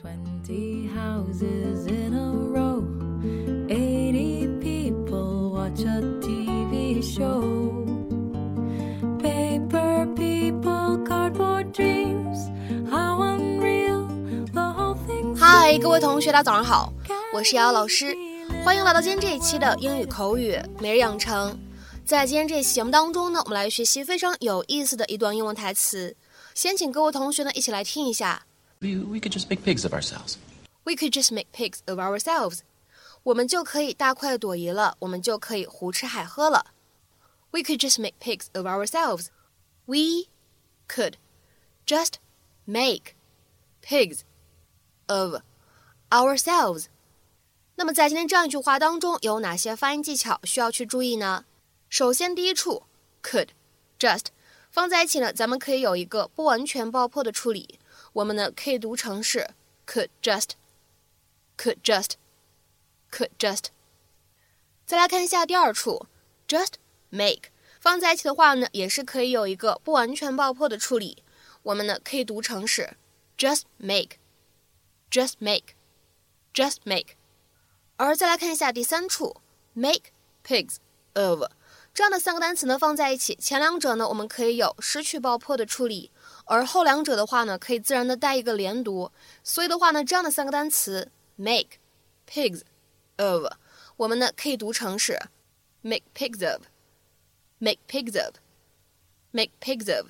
Twenty houses in a row, eighty people watch a TV show. Paper people, cardboard dreams, how unreal the whole thing. 嗨，各位同学，大家早上好，我是瑶瑶老师，欢迎来到今天这一期的英语口语每日养成。在今天这一期节目当中呢，我们来学习非常有意思的一段英文台词。先请各位同学呢一起来听一下。We, we could just make pigs of ourselves. We could just make pigs of ourselves. 我们就可以大快朵颐了，我们就可以胡吃海喝了。We could just make pigs of ourselves. We could just make pigs of ourselves. 那么在今天这样一句话当中，有哪些发音技巧需要去注意呢？首先，第一处 could just 放在一起呢，咱们可以有一个不完全爆破的处理。 我们呢可以读成是 could just，could just，could just。再来看一下第二处 just make 放在一起的话呢，也是可以有一个不完全爆破的处理。我们呢可以读成是 just make，just make，just make。而再来看一下第三处 make pigs of 这样的三个单词呢放在一起，前两者呢我们可以有失去爆破的处理。而后两者的话呢，可以自然的带一个连读，所以的话呢，这样的三个单词 make pigs of，我们呢可以读成是 make pigs of，make pigs of，make pigs of。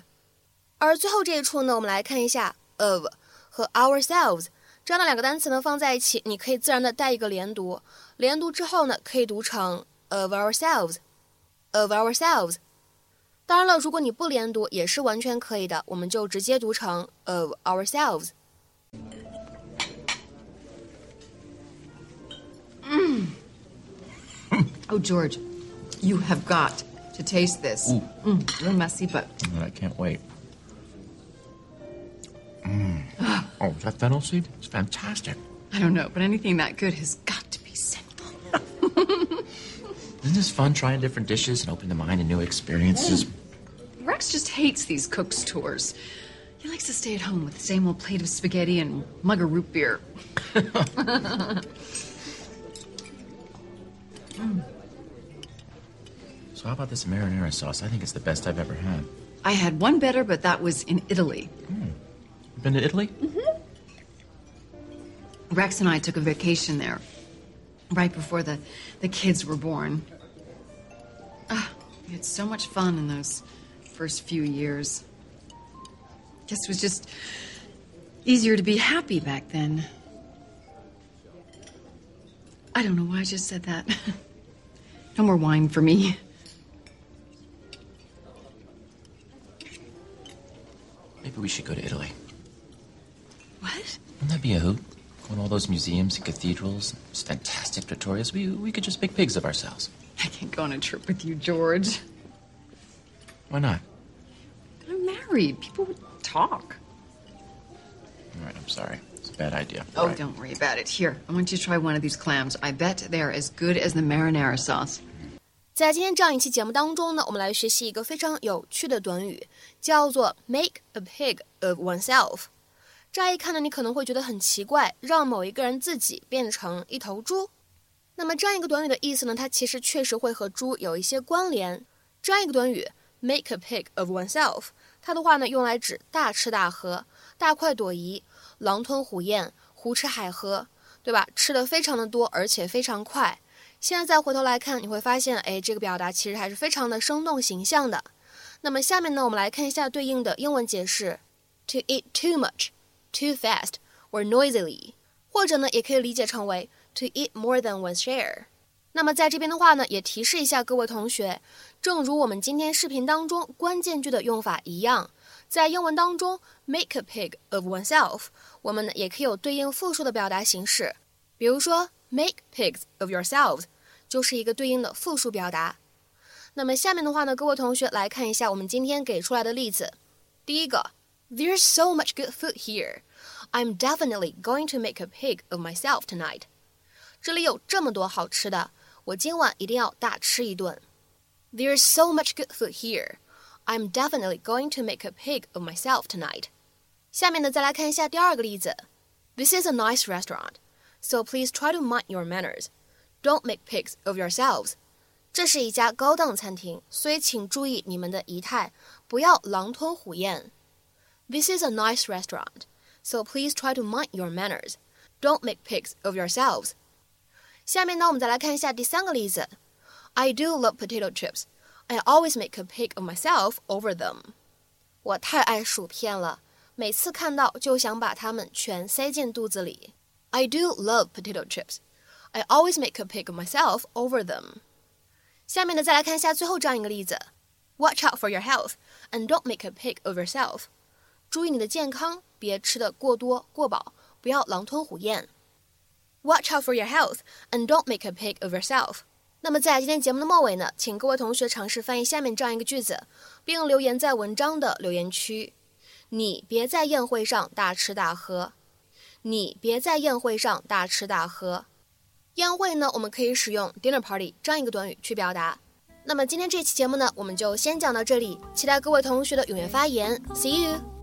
而最后这一处呢，我们来看一下 of 和 ourselves 这样的两个单词呢放在一起，你可以自然的带一个连读，连读之后呢可以读成 of ourselves，of ourselves。当然了，如果你不连读也是完全可以的，我们就直接读成 of ourselves。 Oh, George, you have got to taste this. Ooh. Mm, a little messy, but I can't wait. Mm. Oh, is that fennel seed? It's fantastic. I don't know. But anything that good has got to be sinful. Isn't this fun trying different dishes and opening the mind to new experiences? Rex just hates these cooks tours. He likes to stay at home with the same old plate of spaghetti and mug of root beer. So how about this marinara sauce? I think it's the best I've ever had. I had one better, but that was in Italy. Hmm. Been to Italy? Mm-hmm. Rex and I took a vacation there right before the, the kids were born. Ah, we had so much fun in those first few years. Guess it was just easier to be happy back then. I don't know why I just said that. no more wine for me. Maybe we should go to Italy. What? Wouldn't that be a hoot? Go to all those museums and cathedrals, those fantastic trattorias. We, we could just make pigs of ourselves. I can't go on a trip with you, George. Why not? I'm married. People would talk. All right, I'm sorry. It's a bad idea. Oh, All right. don't worry about it. Here, I want you to try one of these clams. I bet they're as good as the marinara sauce. 在今天这样一期节目当中呢，我们来学习一个非常有趣的短语，叫做 make a pig of oneself。乍一看呢，你可能会觉得很奇怪，让某一个人自己变成一头猪。 那么这样一个短语的意思呢，它其实确实会和猪有一些关联。这样一个短语 make a pig of oneself，它的话呢用来指大吃大喝、大快朵颐、狼吞虎咽、胡吃海喝，对吧？吃的非常的多，而且非常快。现在再回头来看，你会发现，哎，这个表达其实还是非常的生动形象的。那么下面呢，我们来看一下对应的英文解释：to eat too much, too fast, or noisily，或者呢，也可以理解成为 to eat more than one share。那么在这边的话呢，也提示一下各位同学，正如我们今天视频当中关键句的用法一样，在英文当中，make a pig of oneself，我们呢也可以有对应复数的表达形式，比如说 make pigs of yourselves，就是一个对应的复数表达。那么下面的话呢，各位同学来看一下我们今天给出来的例子。第一个，There's so much good food here. I'm definitely going to make a pig of myself tonight. 这里有这么多好吃的，我今晚一定要大吃一顿。There's so much good food here. I'm definitely going to make a pig of myself tonight. 下面呢，再来看一下第二个例子。 This is a nice restaurant, so please try to mind your manners. Don't make pigs of yourselves. 这是一家高档餐厅，所以请注意你们的仪态，不要狼吞虎咽。This is a nice restaurant, so please try to mind your manners. Don't make pigs of yourselves. 下面呢，我们再来看一下第三个例子。I do love potato chips. I always make a pig of myself over them. 我太爱薯片了，每次看到就想把它们全塞进肚子里。I do love potato chips. I always make a pig of myself over them. 下面呢，再来看一下最后这样一个例子：Watch out for your health and don't make a pig of yourself. 注意你的健康，别吃的过多过饱，不要狼吞虎咽。 Watch out for your health and don't make a pig of yourself. 那么在今天节目的末尾呢，请各位同学尝试翻译下面这样一个句子，并留言在文章的留言区。你别在宴会上大吃大喝。你别在宴会上大吃大喝。宴会呢，我们可以使用 dinner party 这样一个短语去表达。那么今天这期节目呢，我们就先讲到这里，期待各位同学的踊跃发言。See you.